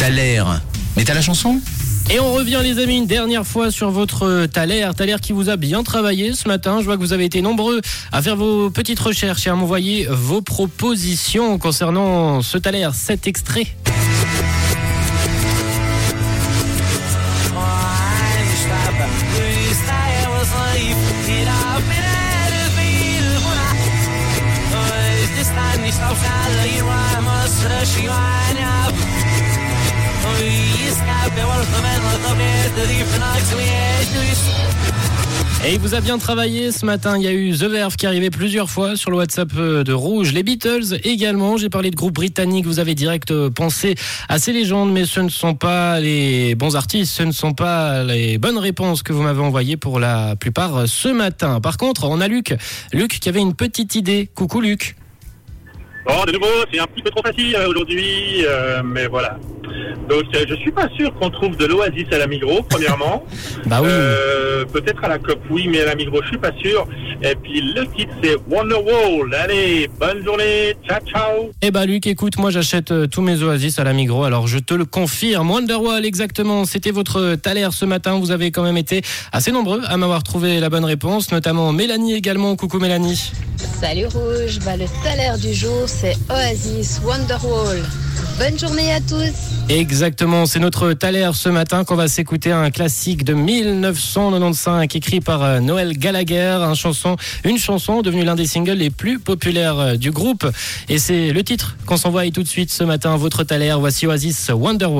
T'as l'air. Mais t'as la chanson? Et on revient les amis une dernière fois sur votre Thaler, Thaler qui vous a bien travaillé ce matin. Je vois que vous avez été nombreux à faire vos petites recherches et à m'envoyer vos propositions concernant ce Thaler, cet extrait. Et il vous a bien travaillé ce matin. Il y a eu The Verve qui arrivait plusieurs fois sur le WhatsApp euh, de Rouge. Les Beatles également. J'ai parlé de groupes britanniques. Vous avez direct euh, pensé à ces légendes, mais ce ne sont pas les bons artistes. Ce ne sont pas les bonnes réponses que vous m'avez envoyées pour la plupart euh, ce matin. Par contre, on a Luc. Luc qui avait une petite idée. Coucou Luc. Bon, de nouveau, c'est un petit peu trop facile euh, aujourd'hui, euh, mais voilà. Donc, euh, je suis pas sûr qu'on trouve de l'oasis à la Migros, premièrement. Bah oui. Euh, Peut-être à la COP, oui, mais à la Migros, je suis pas sûr. Et puis, le titre, c'est Wonderwall. Allez, bonne journée. Ciao, ciao. Eh bah Luc, écoute, moi j'achète euh, tous mes oasis à la Migros, alors je te le confirme. Wonderwall, exactement, c'était votre Thaler ce matin. Vous avez quand même été assez nombreux à m'avoir trouvé la bonne réponse, notamment Mélanie également. Coucou Mélanie. Salut Rouge, bah, le salaire du jour c'est Oasis Wonderwall. Bonne journée à tous. Exactement, c'est notre Thaler ce matin qu'on va s'écouter un classique de 1995 écrit par euh, Noël Gallagher, une chanson devenue l'un des singles les plus populaires euh, du groupe. Et c'est le titre qu'on s'envoie tout de suite ce matin, votre Thaler. Voici Oasis Wonderwall.